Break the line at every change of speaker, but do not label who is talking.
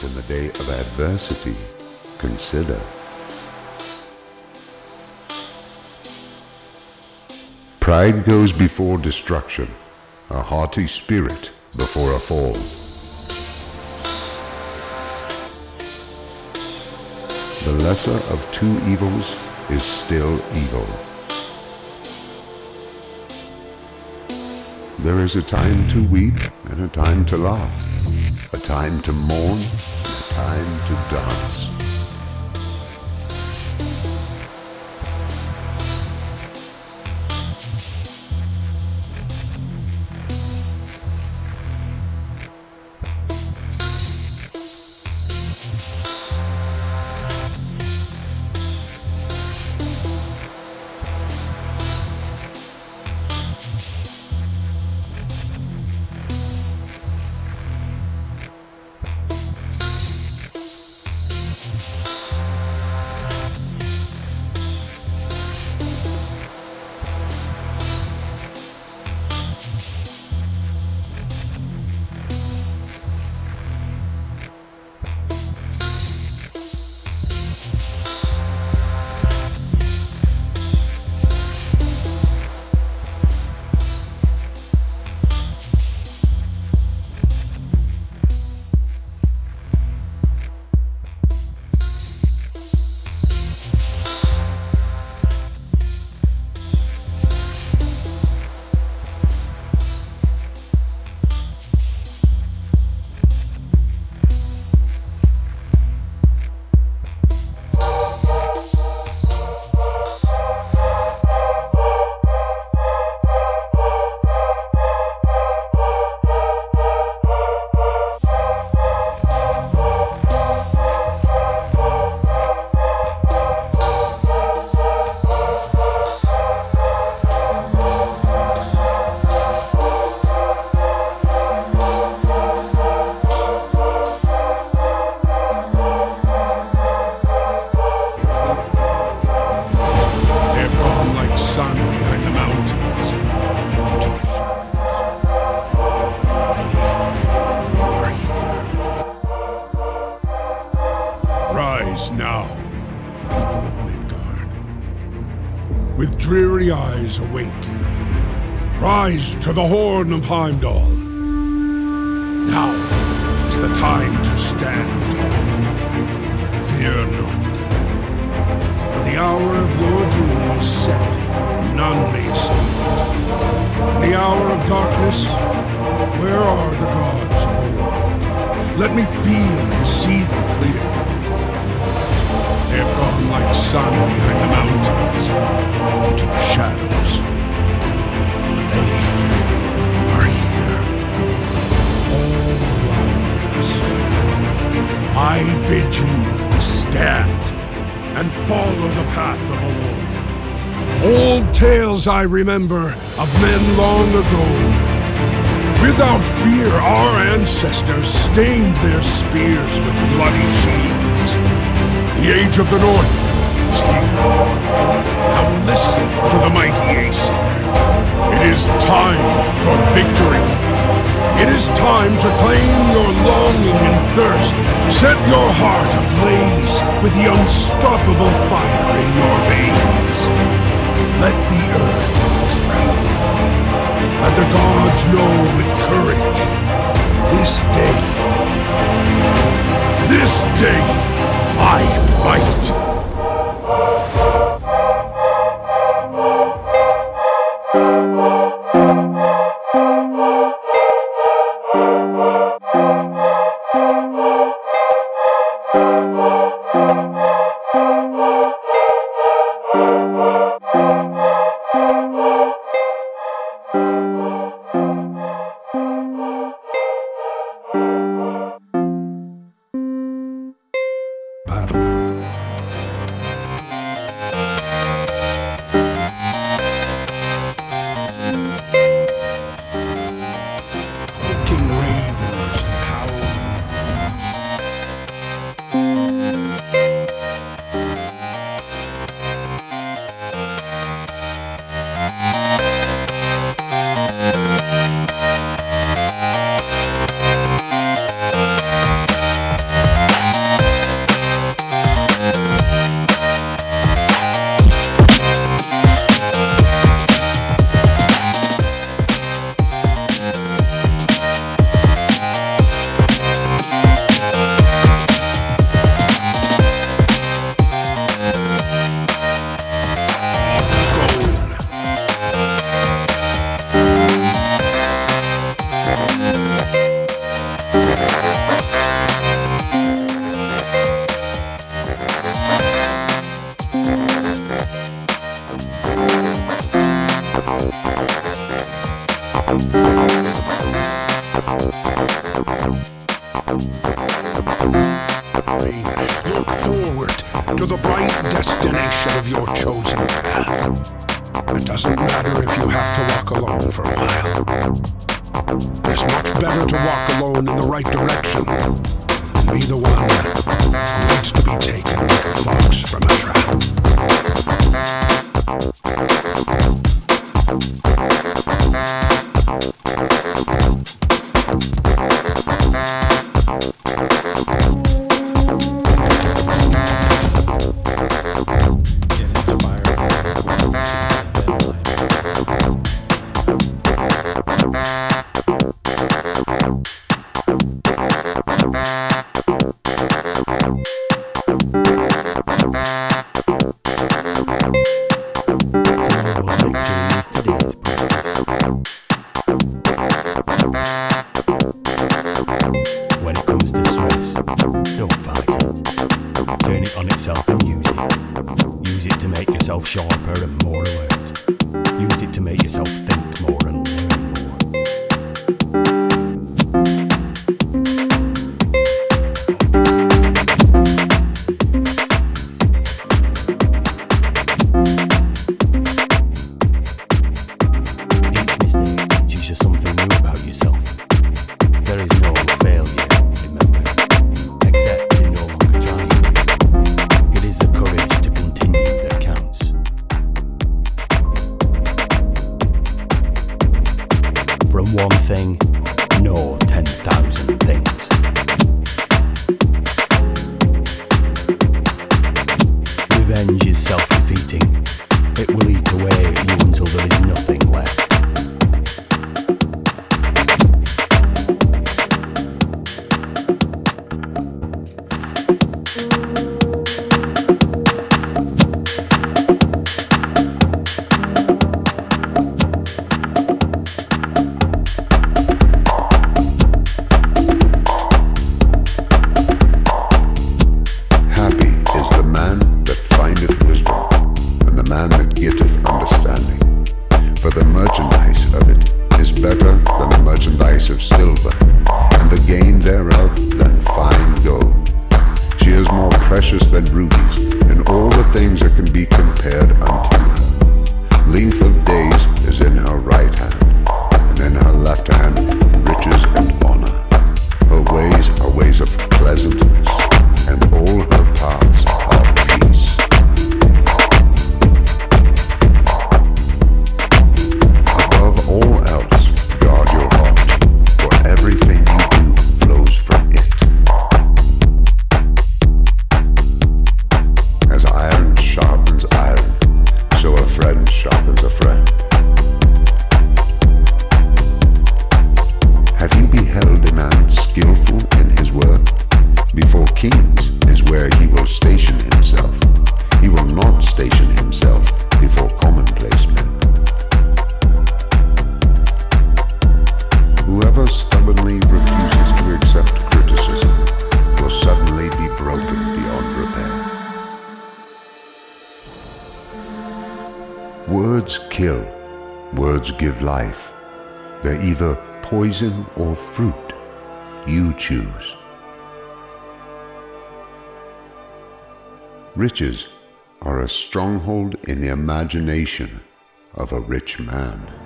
but in the day of adversity, consider. Pride goes before destruction, a haughty spirit before a fall. The lesser of two evils is still evil. There is a time to weep and a time to laugh, a time to mourn to dance.
Sun behind the mountains into the shadows. Rise now, people of Midgard. With dreary eyes awake. Rise to the horn of Heimdall. Now is the time to stand. Fear not the hour of your doom is set, and none may stay it. The hour of darkness, where are the gods of old? Let me feel and see them clear. They have gone like sun behind the mountains into the shadows. But they are here, all around us. I bid you stand and follow the path of the old. Old tales I remember of men long ago. Without fear, our ancestors stained their spears with bloody shields. The age of the North is here. Now listen to the mighty Aesir. It is time for victory. It is time to claim your longing and thirst. Set your heart ablaze with the unstoppable fire in your veins. Let the earth tremble. Let the gods know with courage. This day, this day, I fight. To the bright destination of your chosen path. It doesn't matter if you have to walk alone for a while. It's much better to walk alone in the right direction than be the one who needs to be taken a from a trap.
Revenge is self defeating. It will eat away at you until there is nothing
merchandise of it is better than the merchandise of silver, and the gain thereof than fine gold. She is more precious than rubies, Words kill, words give life. They're either poison or fruit. You choose. Riches are a stronghold in the imagination of a rich man.